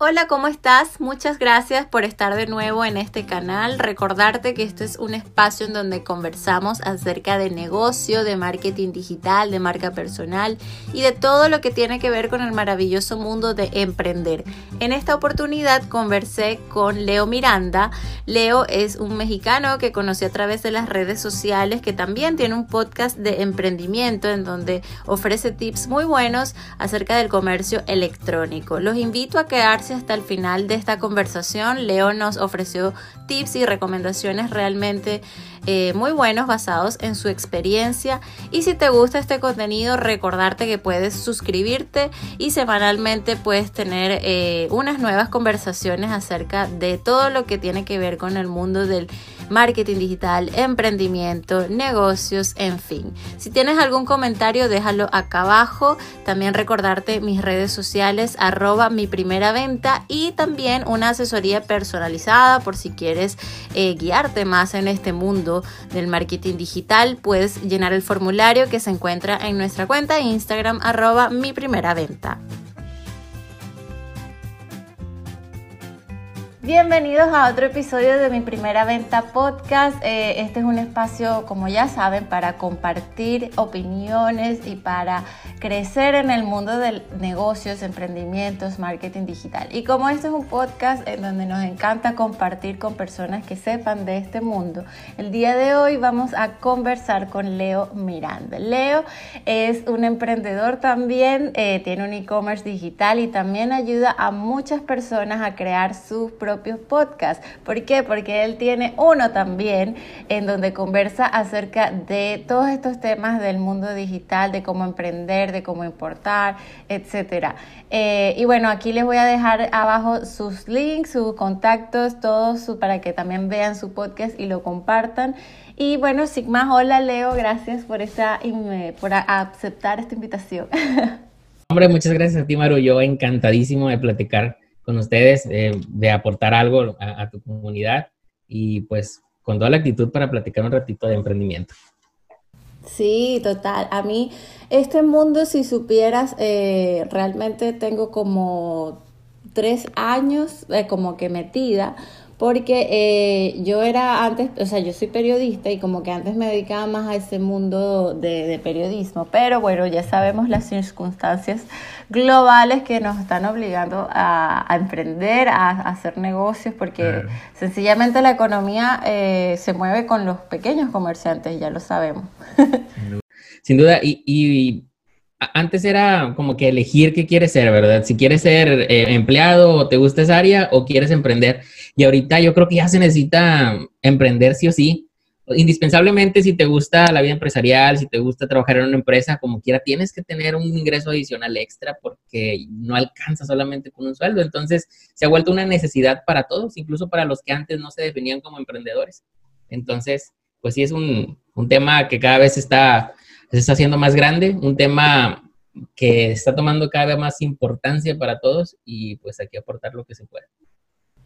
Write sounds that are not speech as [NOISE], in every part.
Hola, ¿cómo estás? Muchas gracias por estar de nuevo en este canal. Recordarte que esto es un espacio en donde conversamos acerca de negocio, de marketing digital, de marca personal y de todo lo que tiene que ver con el maravilloso mundo de emprender. En esta oportunidad conversé con Leo Miranda. Leo es un mexicano que conocí a través de las redes sociales que también tiene un podcast de emprendimiento en donde ofrece tips muy buenos acerca del comercio electrónico. Los invito a quedarse hasta el final de esta conversación. Leo nos ofreció tips y recomendaciones realmente eh, muy buenos basados en su experiencia. Y si te gusta este contenido, recordarte que puedes suscribirte y semanalmente puedes tener eh, unas nuevas conversaciones acerca de todo lo que tiene que ver con el mundo del marketing digital, emprendimiento, negocios, en fin. Si tienes algún comentario, déjalo acá abajo. También recordarte mis redes sociales, arroba mi primera venta y también una asesoría personalizada por si quieres eh, guiarte más en este mundo del marketing digital. Puedes llenar el formulario que se encuentra en nuestra cuenta Instagram, arroba mi primera venta. Bienvenidos a otro episodio de mi primera venta podcast. Eh, este es un espacio, como ya saben, para compartir opiniones y para crecer en el mundo de negocios, emprendimientos, marketing digital. Y como este es un podcast en donde nos encanta compartir con personas que sepan de este mundo, el día de hoy vamos a conversar con Leo Miranda. Leo es un emprendedor también, eh, tiene un e-commerce digital y también ayuda a muchas personas a crear sus propios podcast. ¿Por qué? Porque él tiene uno también en donde conversa acerca de todos estos temas del mundo digital, de cómo emprender, de cómo importar, etcétera. Eh, y bueno, aquí les voy a dejar abajo sus links, sus contactos, todos para que también vean su podcast y lo compartan. Y bueno, sin más, hola Leo, gracias por, esta, por aceptar esta invitación. [LAUGHS] Hombre, muchas gracias a ti, Maru. Yo encantadísimo de platicar con ustedes, eh, de aportar algo a, tu comunidad y pues con toda la actitud para platicar un ratito de emprendimiento. Sí, total. A mí este mundo, si supieras, eh, realmente tengo como tres años eh, como que metida, porque eh, yo era antes, o sea, yo soy periodista y como que antes me dedicaba más a ese mundo de, periodismo, pero bueno, ya sabemos las circunstancias globales que nos están obligando a, emprender, a, hacer negocios, porque sencillamente la economía eh, se mueve con los pequeños comerciantes, ya lo sabemos. Sin duda, y antes era como que elegir qué quieres ser, ¿verdad? Si quieres ser eh, empleado o te gusta esa área o quieres emprender. Y ahorita yo creo que ya se necesita emprender sí o sí. Indispensablemente si te gusta la vida empresarial, si te gusta trabajar en una empresa, como quiera, tienes que tener un ingreso adicional extra porque no alcanza solamente con un sueldo. Entonces se ha vuelto una necesidad para todos, incluso para los que antes no se definían como emprendedores. Entonces, pues sí es un, un tema que cada vez está se está haciendo más grande, un tema que está tomando cada vez más importancia para todos y pues hay que aportar lo que se pueda.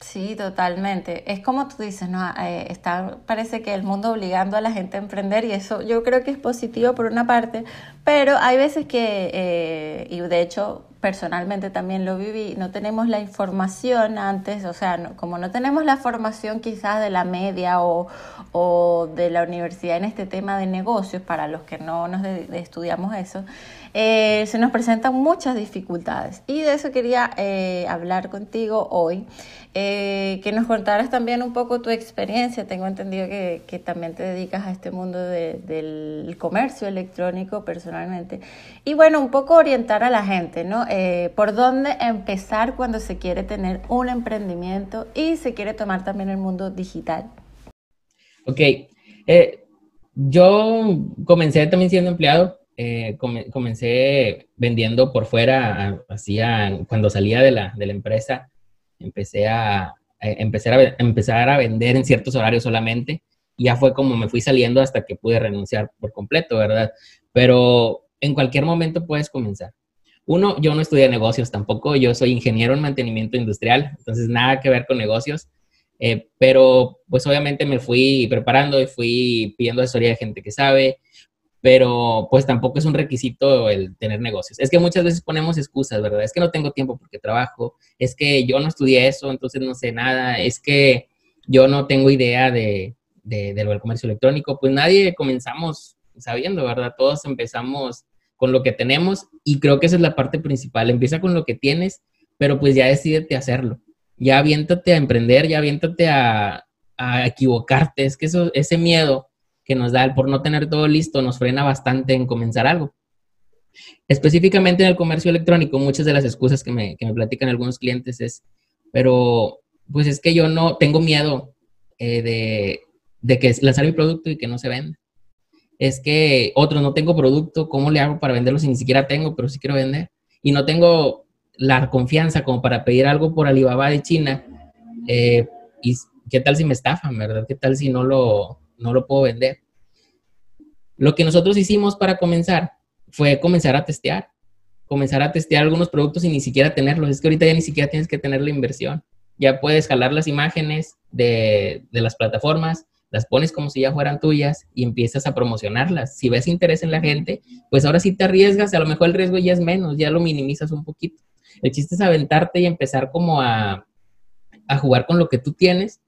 Sí, totalmente. Es como tú dices, ¿no? Eh, está, parece que el mundo obligando a la gente a emprender y eso yo creo que es positivo por una parte, pero hay veces que, eh, y de hecho personalmente también lo viví, no tenemos la información antes, o sea, como no tenemos la formación quizás de la media o, de la universidad en este tema de negocios, para los que no nos estudiamos eso, eh, se nos presentan muchas dificultades. Y de eso quería hablar contigo hoy. Eh, que nos contaras también un poco tu experiencia. Tengo entendido que, que también te dedicas a este mundo del comercio electrónico personalmente. Y bueno, un poco orientar a la gente, ¿no? Eh, por dónde empezar cuando se quiere tener un emprendimiento y se quiere tomar también el mundo digital. Ok. Eh, yo comencé también siendo empleado. Comencé vendiendo por fuera, hacía, cuando salía de la, de la empresa, empecé a, empezar, a, empezar a vender en ciertos horarios solamente. Y ya fue como me fui saliendo hasta que pude renunciar por completo, ¿verdad? Pero en cualquier momento puedes comenzar. Uno, yo no estudié negocios tampoco, yo soy ingeniero en mantenimiento industrial, entonces nada que ver con negocios, eh, pero pues obviamente me fui preparando y fui pidiendo asesoría de gente que sabe. Pero pues tampoco es un requisito el tener negocios. Es que muchas veces ponemos excusas, ¿verdad? Es que no tengo tiempo porque trabajo, es que yo no estudié eso, entonces no sé nada, es que yo no tengo idea de, de, del comercio electrónico. Pues nadie comenzamos sabiendo, ¿verdad? Todos empezamos con lo que tenemos y creo que esa es la parte principal. Empieza con lo que tienes, pero pues ya decidete hacerlo. Ya aviéntate a emprender, ya aviéntate a, a equivocarte. Es que eso, ese miedo que nos da el por no tener todo listo nos frena bastante en comenzar algo. Específicamente en el comercio electrónico, muchas de las excusas que me, que me platican algunos clientes es, pero pues es que yo no tengo miedo eh, de, de, que lanzar mi producto y que no se venda. Es que otro, no tengo producto, ¿cómo le hago para venderlo si ni siquiera tengo, pero sí quiero vender? Y no tengo la confianza como para pedir algo por Alibaba de China. Eh, ¿Y qué tal si me estafan, verdad? ¿Qué tal si no lo, no lo puedo vender. Lo que nosotros hicimos para comenzar fue comenzar a testear, comenzar a testear algunos productos y ni siquiera tenerlos. Es que ahorita ya ni siquiera tienes que tener la inversión. Ya puedes jalar las imágenes de, las plataformas, las pones como si ya fueran tuyas y empiezas a promocionarlas. Si ves interés en la gente, pues ahora sí te arriesgas, a lo mejor el riesgo ya es menos, ya lo minimizas un poquito. El chiste es aventarte y empezar como a, a jugar con lo que tú tienes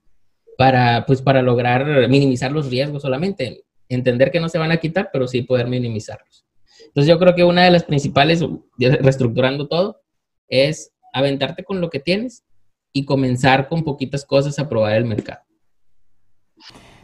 para, pues, para lograr minimizar los riesgos solamente. Entender que no se van a quitar, pero sí poder minimizarlos. Entonces yo creo que una de las principales, reestructurando todo, es aventarte con lo que tienes y comenzar con poquitas cosas a probar el mercado.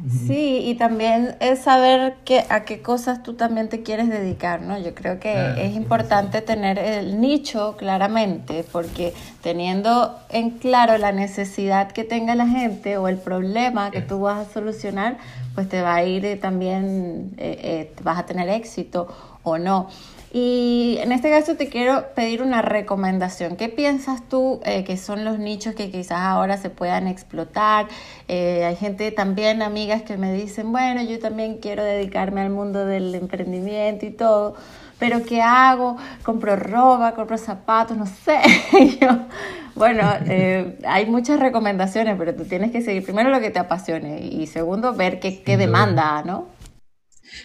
Sí, y también es saber que, a qué cosas tú también te quieres dedicar, ¿no? Yo creo que es importante tener el nicho claramente, porque teniendo en claro la necesidad que tenga la gente o el problema que tú vas a solucionar, pues te va a ir también, eh, eh, vas a tener éxito o no. Y en este caso te quiero pedir una recomendación. ¿Qué piensas tú eh, que son los nichos que quizás ahora se puedan explotar? Eh, hay gente también, amigas, que me dicen, bueno, yo también quiero dedicarme al mundo del emprendimiento y todo, pero ¿qué hago? Compro ropa, compro zapatos, no sé. [LAUGHS] yo, bueno, eh, hay muchas recomendaciones, pero tú tienes que seguir primero lo que te apasione y segundo ver qué, qué demanda, ¿no?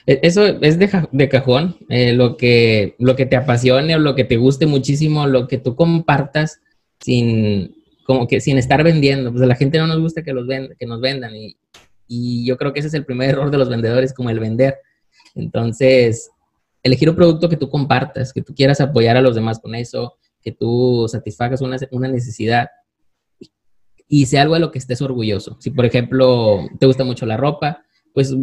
E, eso es de, cajón, eh, lo, que, lo que te apasione o lo que te guste muchísimo, lo que tú compartas sin, como que sin estar vendiendo. Pues a la gente no nos gusta que, los que nos vendan y, y yo creo que ese es el primer error de los vendedores, como el vender. Entonces, elegir un producto que tú compartas, que tú quieras apoyar a los demás con eso, que tú satisfagas una, una necesidad y sea algo de lo que estés orgulloso. Si, por ejemplo, te gusta mucho la ropa, pues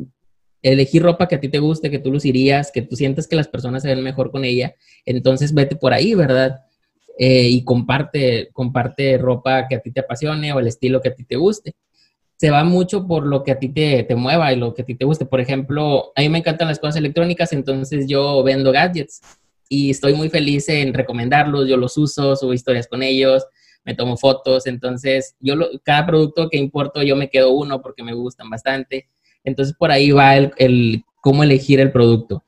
elegir ropa que a ti te guste, que tú lucirías, que tú sientas que las personas se ven mejor con ella, entonces vete por ahí, ¿verdad? Eh, y comparte, comparte ropa que a ti te apasione o el estilo que a ti te guste. Se va mucho por lo que a ti te, te mueva y lo que a ti te guste. Por ejemplo, a mí me encantan las cosas electrónicas, entonces yo vendo gadgets y estoy muy feliz en recomendarlos, yo los uso, subo historias con ellos, me tomo fotos, entonces yo cada producto que importo yo me quedo uno porque me gustan bastante entonces por ahí va el, cómo elegir el producto.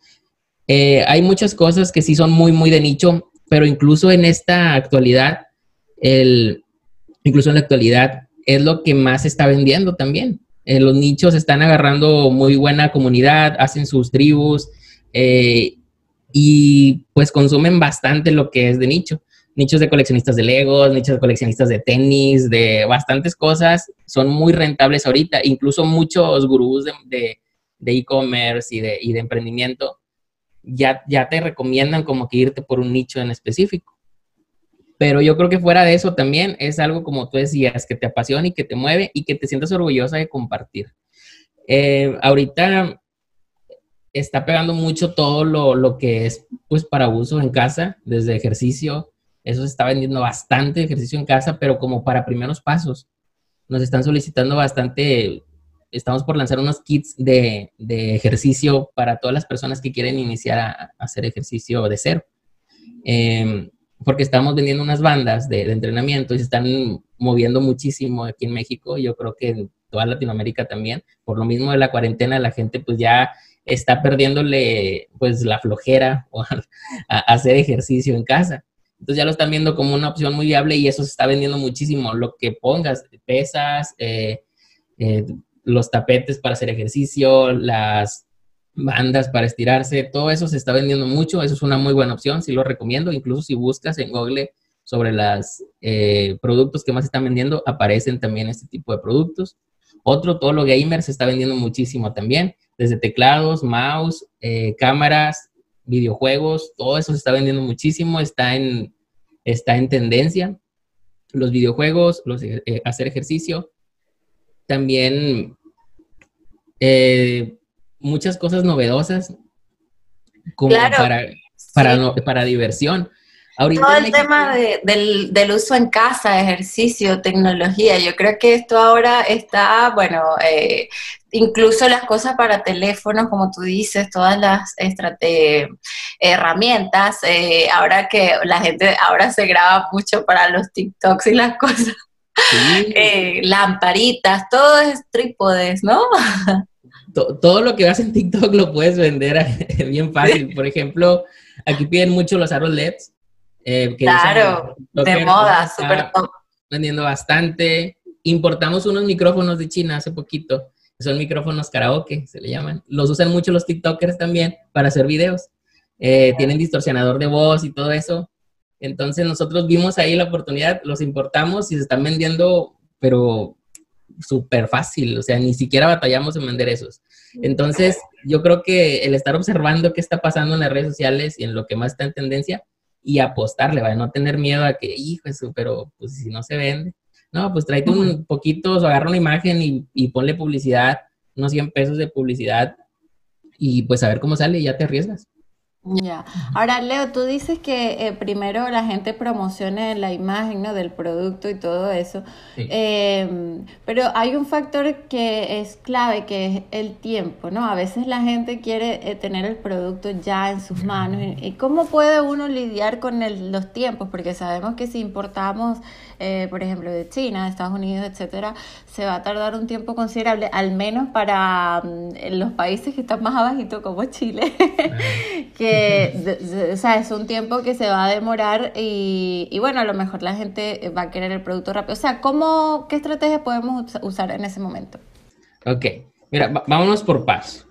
Eh, hay muchas cosas que sí son muy, muy de nicho, pero incluso en esta actualidad, el, incluso en la actualidad, es lo que más se está vendiendo también. Eh, los nichos están agarrando muy buena comunidad, hacen sus tribus eh, y pues consumen bastante lo que es de nicho nichos de coleccionistas de Legos, nichos de coleccionistas de tenis, de bastantes cosas, son muy rentables ahorita. Incluso muchos gurús de e-commerce y, de, emprendimiento ya, ya te recomiendan como que irte por un nicho en específico. Pero yo creo que fuera de eso también es algo como tú decías, que te apasiona y que te mueve y que te sientas orgullosa de compartir. Eh, ahorita está pegando mucho todo lo, lo, que es pues para uso en casa, desde ejercicio, eso se está vendiendo bastante ejercicio en casa, pero como para primeros pasos. Nos están solicitando bastante, estamos por lanzar unos kits de, ejercicio para todas las personas que quieren iniciar a, hacer ejercicio de cero. Em, porque estamos vendiendo unas bandas de, entrenamiento y se están moviendo muchísimo aquí en México. Yo creo que en toda Latinoamérica también. Por lo mismo de la cuarentena, la gente pues ya está perdiéndole pues la flojera [LAUGHS] a hacer ejercicio en casa. Entonces ya lo están viendo como una opción muy viable y eso se está vendiendo muchísimo. Lo que pongas, pesas, eh, eh, los tapetes para hacer ejercicio, las, bandas para estirarse, todo eso se está vendiendo mucho, eso es una muy buena opción, sí lo recomiendo, incluso si buscas en Google sobre los eh, productos que más están vendiendo, aparecen también este tipo de productos. Otro, todo lo gamer se está vendiendo muchísimo también, desde teclados, mouse, cámaras, videojuegos, todo eso se está vendiendo muchísimo, está en, está en tendencia. Los videojuegos, los, eh, hacer ejercicio, también muchas cosas novedosas como para, para, para diversión. Todo el tema del, uso en casa, ejercicio, tecnología, yo creo que esto ahora está, bueno, eh, incluso las cosas para teléfonos, como tú dices, todas las herramientas, eh, ahora que la gente ahora se graba mucho para los TikToks y las [LAUGHS] cosas, eh, lamparitas, todo es trípodes, ¿no? todo lo que vas en TikTok lo puedes vender [LAUGHS] bien fácil. Por ejemplo, aquí piden mucho los aros LEDs eh, claro, de moda, súper top. Vendiendo bastante. Importamos unos micrófonos de China hace poquito. Son micrófonos karaoke, se le llaman. Los usan mucho los TikTokers también para hacer videos. Eh, tienen distorsionador de voz y todo eso. Entonces nosotros vimos ahí la oportunidad, los importamos y se están vendiendo, pero súper fácil, o sea, ni siquiera batallamos en vender esos. Entonces, yo creo que el estar observando qué está pasando en las redes sociales y en lo que más está en tendencia, y apostarle, ¿vale? No tener miedo a que, hijo, eso, pero pues si no se vende. No, pues tráete un poquito, o agarra una imagen y, y, ponle publicidad, unos 100 pesos de publicidad y pues a ver cómo sale y ya te arriesgas. Ya. Ahora, Leo, tú dices que eh, primero la gente promocione la imagen ¿no? del producto y todo eso, em, pero hay un factor que es clave, que es el tiempo, ¿no? A veces la gente quiere eh, tener el producto ya en sus manos. ¿Y cómo puede uno lidiar con los tiempos? Porque sabemos que si importamos, eh, por ejemplo, de China, de Estados Unidos, etcétera, se va a tardar un tiempo considerable, al menos para mm, los países que están más abajito como Chile, [LAUGHS] que o sea, es un tiempo que se va a demorar y, y, bueno, a lo mejor la gente va a querer el producto rápido. O sea, ¿cómo, ¿qué estrategia podemos usar en ese momento? Ok, mira, vámonos por paso.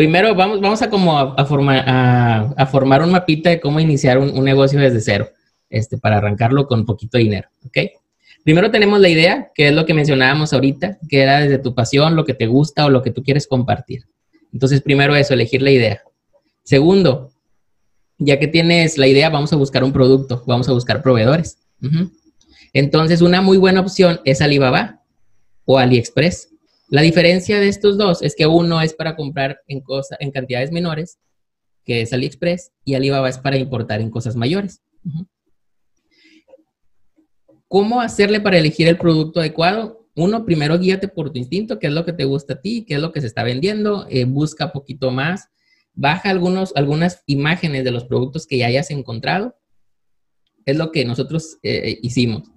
Primero, vamos, vamos a como a, formar, a, formar un mapita de cómo iniciar un, un, negocio desde cero, este, para arrancarlo con poquito dinero, ¿ok? Primero tenemos la idea, que es lo que mencionábamos ahorita, que era desde tu pasión, lo que te gusta o lo que tú quieres compartir. Entonces, primero eso, elegir la idea. Segundo, ya que tienes la idea, vamos a buscar un producto, vamos a buscar proveedores. Entonces, una muy buena opción es Alibaba o AliExpress. La diferencia de estos dos es que uno es para comprar en, en cantidades menores, que es AliExpress, y Alibaba es para importar en cosas mayores. ¿Cómo hacerle para elegir el producto adecuado? Uno, primero guíate por tu instinto, qué es lo que te gusta a ti, qué es lo que se está vendiendo, eh, busca poquito más, baja algunos, algunas imágenes de los productos que ya hayas encontrado. Es lo que nosotros eh, hicimos.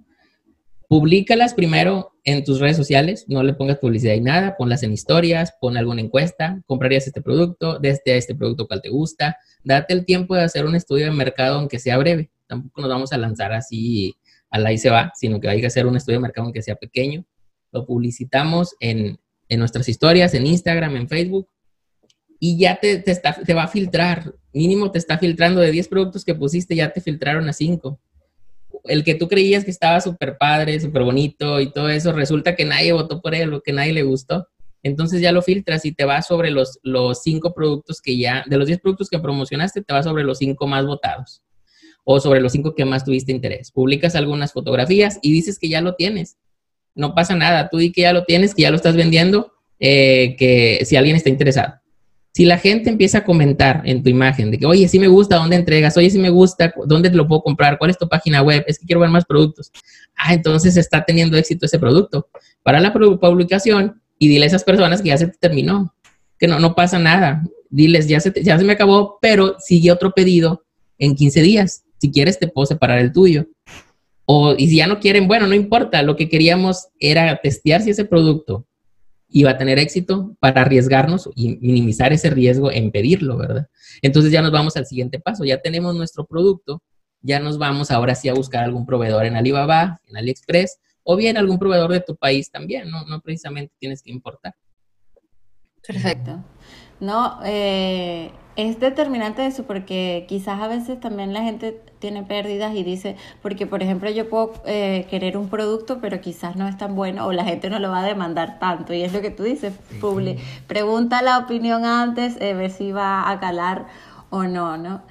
Publícalas primero en tus redes sociales, no le pongas publicidad y nada, ponlas en historias, pon alguna encuesta, comprarías este producto, de este, este producto cual te gusta, date el tiempo de hacer un estudio de mercado aunque sea breve, tampoco nos vamos a lanzar así a la y se va, sino que hay que hacer un estudio de mercado aunque sea pequeño, lo publicitamos en, en nuestras historias, en Instagram, en Facebook, y ya te, te, va a filtrar. Mínimo te está filtrando de 10 productos que pusiste, ya te filtraron a 5. El que tú creías que estaba súper padre, súper bonito y todo eso, resulta que nadie votó por él o que nadie le gustó. Entonces ya lo filtras y te va sobre los, los 5 productos que ya, de los 10 productos que promocionaste, te va sobre los 5 más votados o sobre los 5 que más tuviste interés. Publicas algunas fotografías y dices que ya lo tienes. No pasa nada, tú di que ya lo tienes, que ya lo estás vendiendo, eh, que si alguien está interesado. Si la gente empieza a comentar en tu imagen de que, oye, sí me gusta, ¿dónde entregas? Oye, sí me gusta, ¿dónde lo puedo comprar? ¿Cuál es tu página web? Es que quiero ver más productos. Ah, entonces está teniendo éxito ese producto. Para la publicación y dile a esas personas que ya se te terminó, que no, no pasa nada. Diles, ya se, ya se me acabó, pero sigue otro pedido en 15 días. Si quieres, te puedo separar el tuyo. O, y si ya no quieren, bueno, no importa. Lo que queríamos era testear si ese producto va a tener éxito para arriesgarnos y minimizar ese riesgo en pedirlo, ¿verdad? Entonces ya nos vamos al siguiente paso, ya tenemos nuestro producto, ya nos vamos ahora sí a buscar algún proveedor en Alibaba, en AliExpress, o bien algún proveedor de tu país también, no, no precisamente tienes que importar. Perfecto. ¿no? Eh, es determinante eso porque quizás a veces también la gente tiene pérdidas y dice, porque por ejemplo yo puedo eh, querer un producto pero quizás no es tan bueno o la gente no lo va a demandar tanto y es lo que tú dices, Publi, pregunta la opinión antes, eh, ver si va a calar o no, ¿no?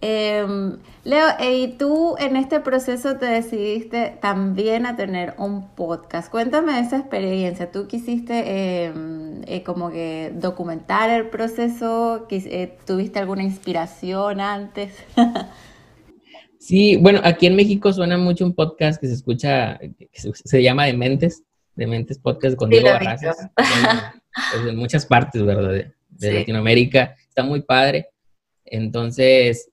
Em, Leo, y tú en este proceso te decidiste también a tener un podcast. Cuéntame esa experiencia. ¿Tú quisiste em, eh, como que documentar el proceso? Eh, ¿Tuviste alguna inspiración antes? [LAUGHS] sí, bueno, aquí en México suena mucho un podcast que se escucha, que se, llama Dementes, Dementes Podcast con Diego Barrazas. Pues, en muchas partes, ¿verdad? De, Latinoamérica. Está muy padre. Entonces,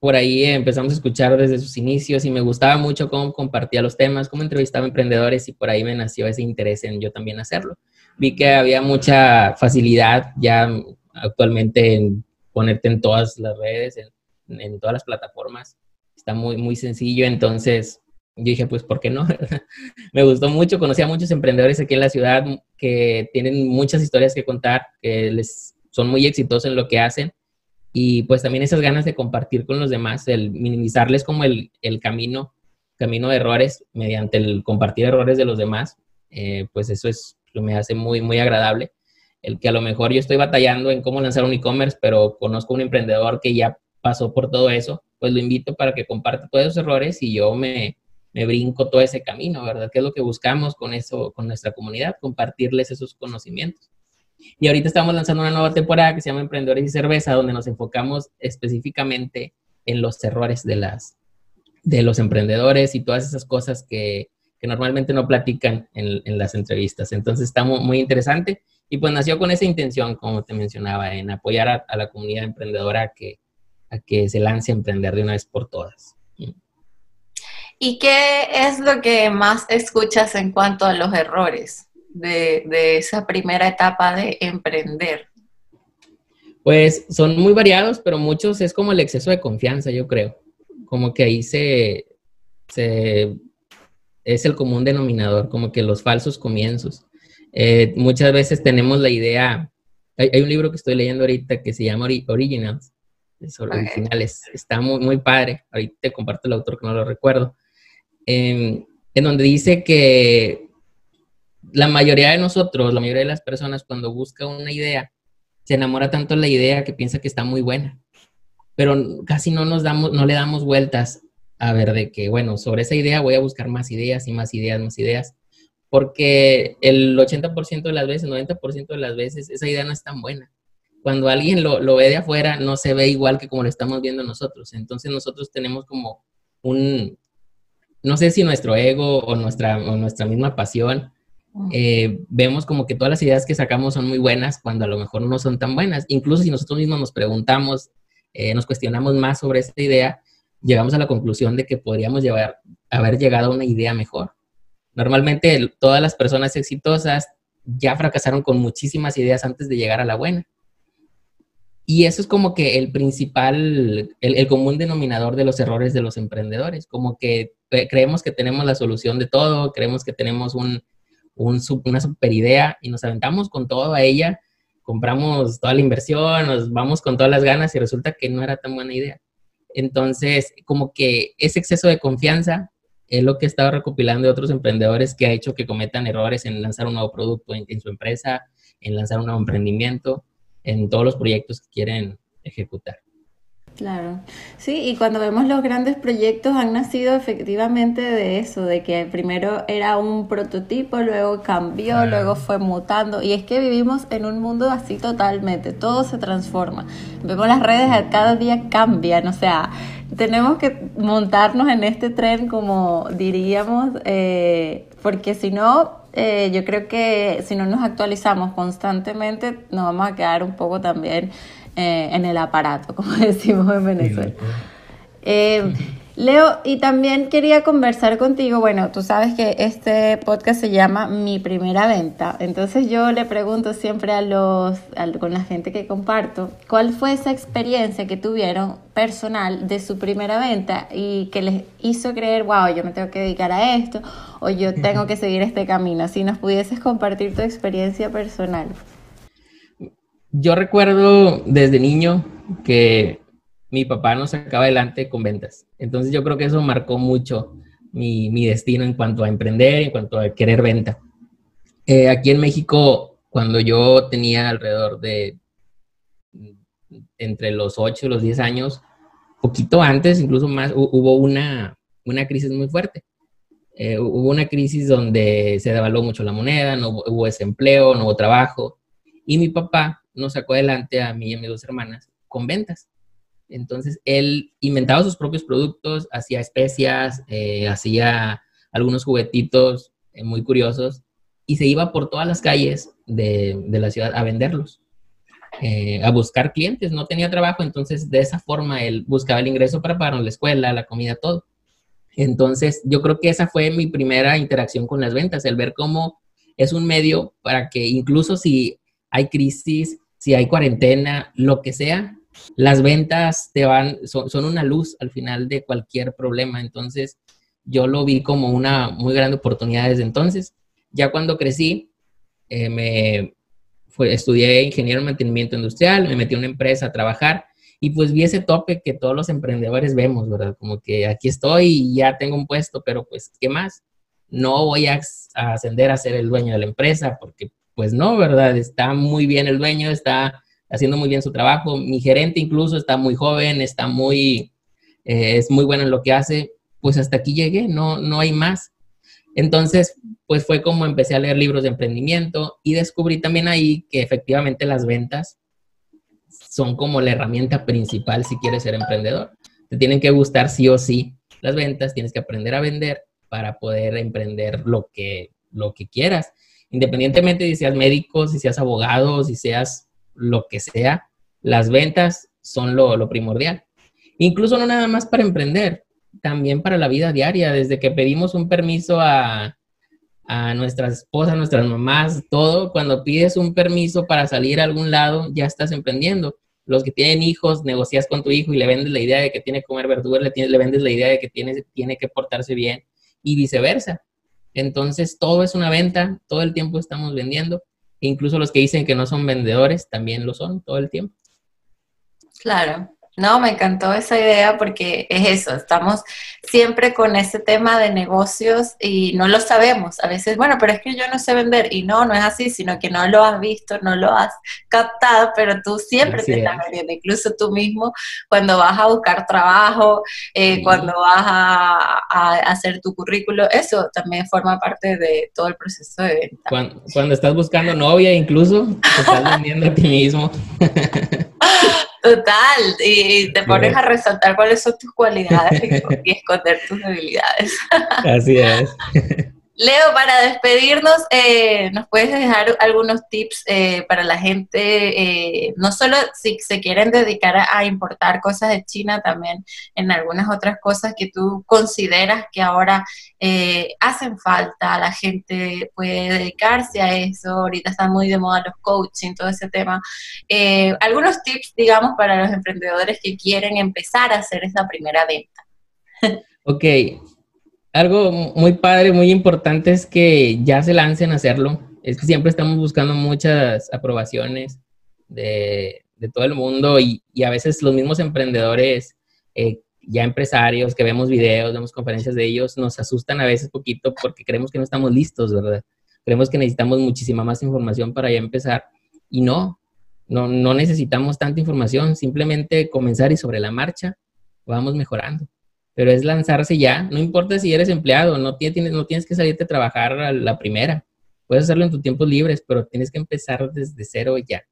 por ahí empezamos a escuchar desde sus inicios y me gustaba mucho cómo compartía los temas, cómo entrevistaba emprendedores y por ahí me nació ese interés en yo también hacerlo. Vi que había mucha facilidad ya actualmente en ponerte en todas las redes, en, todas las plataformas. Está muy, muy sencillo, entonces yo dije, pues, ¿por qué no? [LAUGHS] me gustó mucho, conocí a muchos emprendedores aquí en la ciudad que tienen muchas historias que contar, que les son muy exitosos en lo que hacen y pues también esas ganas de compartir con los demás, el minimizarles como el, el camino, camino de errores mediante el compartir errores de los demás, eh, pues eso es lo me hace muy, muy agradable. El que a lo mejor yo estoy batallando en cómo lanzar un e-commerce, pero conozco un emprendedor que ya pasó por todo eso, pues lo invito para que comparta todos esos errores y yo me, me brinco todo ese camino, ¿verdad? ¿Qué es lo que buscamos con eso, con nuestra comunidad? Compartirles esos conocimientos. Y ahorita estamos lanzando una nueva temporada que se llama Emprendedores y Cerveza, donde nos enfocamos específicamente en los errores de, las, de los emprendedores y todas esas cosas que, que normalmente no platican en, en, las entrevistas. Entonces está muy, interesante y pues nació con esa intención, como te mencionaba, en apoyar a, la comunidad emprendedora a que, a que se lance a emprender de una vez por todas. ¿Y qué es lo que más escuchas en cuanto a los errores? De, esa primera etapa de emprender? Pues son muy variados, pero muchos es como el exceso de confianza, yo creo. Como que ahí se, es el común denominador, como que los falsos comienzos. Eh, muchas veces tenemos la idea, hay, un libro que estoy leyendo ahorita que se llama Originals, sobre originales, está muy, muy padre, ahorita te comparto el autor que no lo recuerdo, em, en donde dice que la mayoría de nosotros, la mayoría de las personas, cuando busca una idea, se enamora tanto de la idea que piensa que está muy buena. Pero casi no nos damos, no le damos vueltas a ver de que, bueno, sobre esa idea voy a buscar más ideas y más ideas, más ideas. Porque el 80% de las veces, el 90% de las veces, esa idea no es tan buena. Cuando alguien lo, lo ve de afuera, no se ve igual que como lo estamos viendo nosotros. Entonces nosotros tenemos como un, no sé si nuestro ego o nuestra, o nuestra misma pasión eh, vemos como que todas las ideas que sacamos son muy buenas cuando a lo mejor no son tan buenas. Incluso si nosotros mismos nos preguntamos, eh, nos cuestionamos más sobre esta idea, llegamos a la conclusión de que podríamos llevar, haber llegado a una idea mejor. Normalmente todas las personas exitosas ya fracasaron con muchísimas ideas antes de llegar a la buena. Y eso es como que el principal, el, el común denominador de los errores de los emprendedores, como que creemos que tenemos la solución de todo, creemos que tenemos un, una super idea y nos aventamos con todo a ella, compramos toda la inversión, nos vamos con todas las ganas y resulta que no era tan buena idea. Entonces, como que ese exceso de confianza es lo que he estado recopilando de otros emprendedores que ha hecho que cometan errores en lanzar un nuevo producto en su empresa, en lanzar un nuevo emprendimiento, en todos los proyectos que quieren ejecutar. Claro, sí, y cuando vemos los grandes proyectos han nacido efectivamente de eso, de que primero era un prototipo, luego cambió, luego fue mutando, y es que vivimos en un mundo así totalmente, todo se transforma. Vemos las redes, cada día cambian, o sea, tenemos que montarnos en este tren como diríamos, eh, porque si no, eh, yo creo que si no nos actualizamos constantemente, nos vamos a quedar un poco también eh, en el aparato, [LAUGHS] como decimos en Venezuela. Eh, Leo, y también quería conversar contigo, bueno, tú sabes que este podcast se llama Mi Primera Venta, entonces yo le pregunto siempre a los, con la gente que comparto, ¿cuál fue esa experiencia que tuvieron personal de su primera venta y que les hizo creer, wow, yo me tengo que dedicar a esto o yo tengo que seguir este camino? Si nos pudieses compartir tu experiencia personal. Yo recuerdo desde niño que mi papá nos sacaba adelante con ventas. Entonces yo creo que eso marcó mucho mi, destino en cuanto a emprender, en cuanto a querer venta. Eh, aquí en México, cuando yo tenía alrededor de entre los 8 y los 10 años, poquito antes, incluso más, hubo una, una crisis muy fuerte. Eh, hubo una crisis donde se devaluó mucho la moneda, no hubo, desempleo, no hubo trabajo. Y mi papá nos sacó adelante a mí y a mis dos hermanas con ventas. Entonces, él inventaba sus propios productos, hacía especias, eh, hacía algunos juguetitos eh, muy curiosos y se iba por todas las calles de, de la ciudad a venderlos, a buscar clientes. No tenía trabajo, entonces de esa forma él buscaba el ingreso para pagar la escuela, la comida, todo. Entonces, yo creo que esa fue mi primera interacción con las ventas, el ver cómo es un medio para que incluso si hay crisis, si hay cuarentena, lo que sea, las ventas te van, son, una luz al final de cualquier problema. Entonces, yo lo vi como una muy grande oportunidad desde entonces. Ya cuando crecí, eh, me estudié ingeniero en mantenimiento industrial, me metí a una empresa a trabajar y pues vi ese tope que todos los emprendedores vemos, ¿verdad? Como que aquí estoy y ya tengo un puesto, pero pues, ¿qué más? No voy a, ascender a ser el dueño de la empresa porque pues no, ¿verdad? Está muy bien el dueño, está haciendo muy bien su trabajo. Mi gerente incluso está muy joven, está muy, eh, es muy bueno en lo que hace. Pues hasta aquí llegué, no, no hay más. Entonces, pues fue como empecé a leer libros de emprendimiento y descubrí también ahí que efectivamente las ventas son como la herramienta principal si quieres ser emprendedor. Te tienen que gustar sí o sí las ventas, tienes que aprender a vender para poder emprender lo que, lo que quieras. Independientemente de si seas médico, si seas abogado, si seas lo que sea, las ventas son lo, lo primordial. Incluso no nada más para emprender, también para la vida diaria, desde que pedimos un permiso a, a nuestras esposas, nuestras mamás, todo, cuando pides un permiso para salir a algún lado, ya estás emprendiendo. Los que tienen hijos, negocias con tu hijo y le vendes la idea de que tiene que comer verduras, le, le vendes la idea de que tiene, tiene que portarse bien y viceversa. Entonces, todo es una venta, todo el tiempo estamos vendiendo. incluso los que dicen que no son vendedores, también lo son todo el tiempo. Claro, no, me encantó esa idea porque es eso, estamos siempre con ese tema de negocios y no lo sabemos. A veces, bueno, pero es que yo no sé vender y no, no es así, sino que no lo has visto, no lo has captado, pero tú siempre te estás vendiendo, incluso tú mismo cuando vas a buscar trabajo, eh, cuando vas a, hacer tu currículo, eso también forma parte de todo el proceso de venta. Cuando, cuando estás buscando novia, incluso, te estás vendiendo a ti mismo. [LAUGHS] Total, y te pones a resaltar cuáles son tus cualidades y esconder tus debilidades. Así es. [LAUGHS] Leo, para despedirnos, eh, ¿nos puedes dejar algunos tips eh, para la gente? Eh, no solo si se quieren dedicar a, importar cosas de China, también en algunas otras cosas que tú consideras que ahora hacen falta, la gente puede dedicarse a eso, ahorita están muy de moda los coaching, todo ese tema. algunos tips, digamos, para los emprendedores que quieren empezar a hacer esa primera venta. Ok, algo muy padre, muy importante es que ya se lancen a hacerlo. Es que siempre estamos buscando muchas aprobaciones de, todo el mundo y, a veces los mismos emprendedores, eh, ya empresarios que vemos videos, vemos conferencias de ellos, nos asustan a veces poquito porque creemos que no estamos listos, ¿verdad? Creemos que necesitamos muchísima más información para ya empezar y no, no, no necesitamos tanta información, simplemente comenzar y sobre la marcha vamos mejorando pero es lanzarse ya, no importa si eres empleado, no tienes, no tienes que salirte a trabajar a la primera, puedes hacerlo en tus tiempos libres, pero tienes que empezar desde cero ya.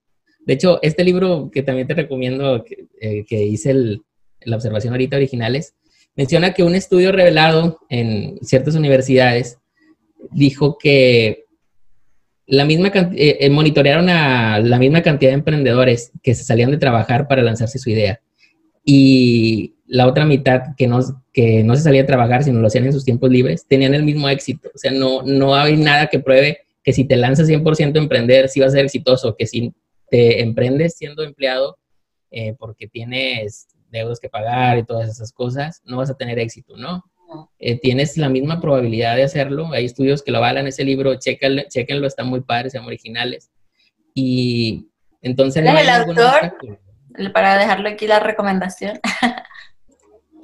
De hecho, este libro que también te recomiendo, que, eh, hice la observación ahorita originales, menciona que un estudio revelado en ciertas universidades dijo que la misma eh, eh, monitorearon a la misma cantidad de emprendedores que se salían de trabajar para lanzarse su idea. Y la otra mitad que no, que no se salía a trabajar, sino lo hacían en sus tiempos libres, tenían el mismo éxito. O sea, no, no hay nada que pruebe que si te lanzas 100% a emprender, sí va a ser exitoso, que si te emprendes siendo empleado eh, porque tienes deudas que pagar y todas esas cosas, no vas a tener éxito, ¿no? Eh, tienes la misma probabilidad de hacerlo. Hay estudios que lo avalan. Ese libro, chéquenlo, chéquenlo están muy padres, son originales. Y Entonces, ¿Eres el autor? Para dejarlo aquí la recomendación.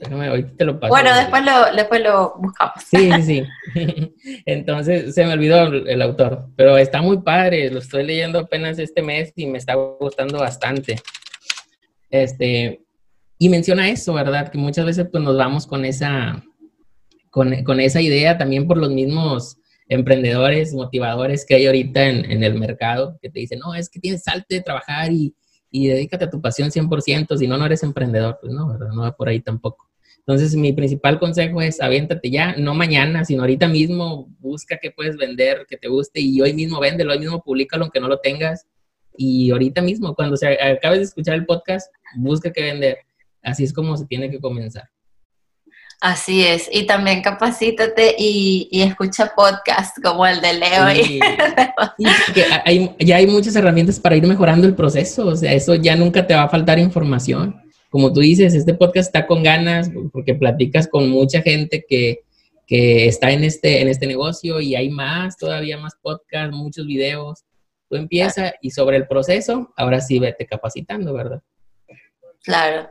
Déjame, ahorita te lo paso. Bueno, después lo, después lo buscamos. Sí, sí, sí. [LAUGHS] Entonces, se me olvidó el, autor, pero está muy padre, lo estoy leyendo apenas este mes y me está gustando bastante. Este, y menciona eso, ¿verdad? Que muchas veces pues nos vamos con esa, con, con esa idea también por los mismos emprendedores, motivadores que hay ahorita en, en, el mercado, que te dicen, no, es que tienes salte de trabajar y, y dedícate a tu pasión 100%, si no, no eres emprendedor. Pues no, ¿verdad? No va por ahí tampoco. Entonces, mi principal consejo es aviéntate ya, no mañana, sino ahorita mismo, busca qué puedes vender, que te guste y hoy mismo véndelo, hoy mismo públicalo aunque no lo tengas. Y ahorita mismo, cuando se acabes de escuchar el podcast, busca qué vender. Así es como se tiene que comenzar. Así es, y también capacítate y, escucha podcasts como el de Leo. Sí, [LAUGHS] ya hay muchas herramientas para ir mejorando el proceso, o sea, eso ya nunca te va a faltar información. Como tú dices, este podcast está con ganas porque platicas con mucha gente que, está en este, en este negocio y hay más, todavía más podcasts, muchos videos. Tú empieza y sobre el proceso, ahora sí vete capacitando, ¿verdad? Claro.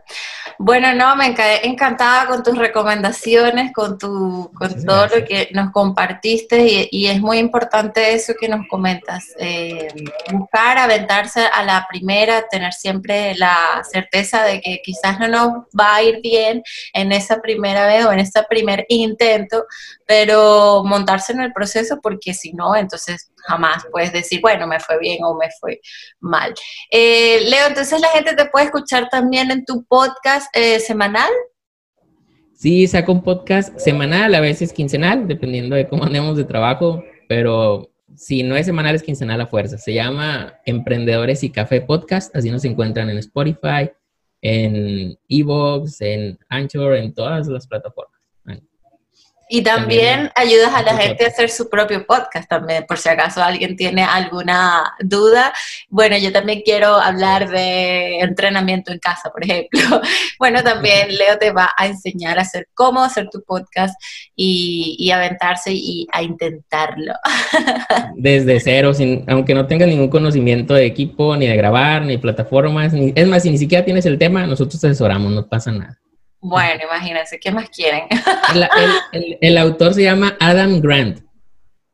Bueno, no, me encantada con tus recomendaciones, con, tu, con todo lo que nos compartiste y, es muy importante eso que nos comentas. Eh, buscar, aventarse a la primera, tener siempre la certeza de que quizás no nos va a ir bien en esa primera vez o en ese primer intento, pero montarse en el proceso porque si no, entonces jamás puedes decir, bueno, me fue bien o me fue mal. Eh, Leo, entonces la gente te puede escuchar también en tu podcast eh, semanal. Sí, saco un podcast semanal, a veces quincenal, dependiendo de cómo andemos de trabajo, pero si no es semanal, es quincenal a fuerza. Se llama Emprendedores y Café Podcast, así nos encuentran en Spotify, en Evox, en Anchor, en todas las plataformas. Y también, ayudas a la gente a hacer su propio podcast también, por si acaso alguien tiene alguna duda. Bueno, yo también quiero hablar de entrenamiento en casa, por ejemplo. [LAUGHS] Bueno, también Leo te va a enseñar a hacer cómo hacer tu podcast y, y aventarse y a intentarlo. [LAUGHS] Desde cero, sin, aunque no tengas ningún conocimiento de equipo, ni de grabar, ni plataformas, ni, es más, si ni siquiera tienes el tema, nosotros te asesoramos, no pasa nada. Bueno, imagínense, ¿qué más quieren? [LAUGHS] el, autor se llama Adam Grant.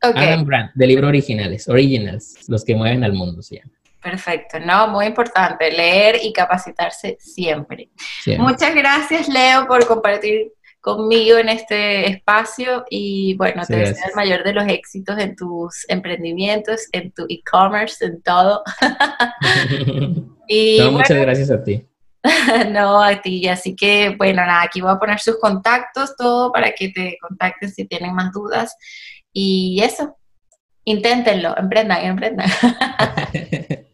Adam Grant, de libros originales, Originals, los que mueven al mundo se llama. Perfecto, no, muy importante, leer y capacitarse siempre. Muchas gracias, Leo, por compartir conmigo en este espacio y bueno, te deseo el mayor de los éxitos en tus emprendimientos, en tu e-commerce, en todo. [LAUGHS] [LAUGHS] y muchas gracias a ti. [LAUGHS] no, a ti. Así que, bueno, nada, aquí voy a poner sus contactos, todo para que te contacten si tienen más dudas. Y eso, inténtenlo, emprendan, emprendan. [LAUGHS]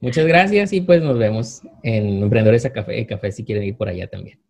Muchas gracias y pues nos vemos en Emprendedores a Café, Café si quieren ir por allá también.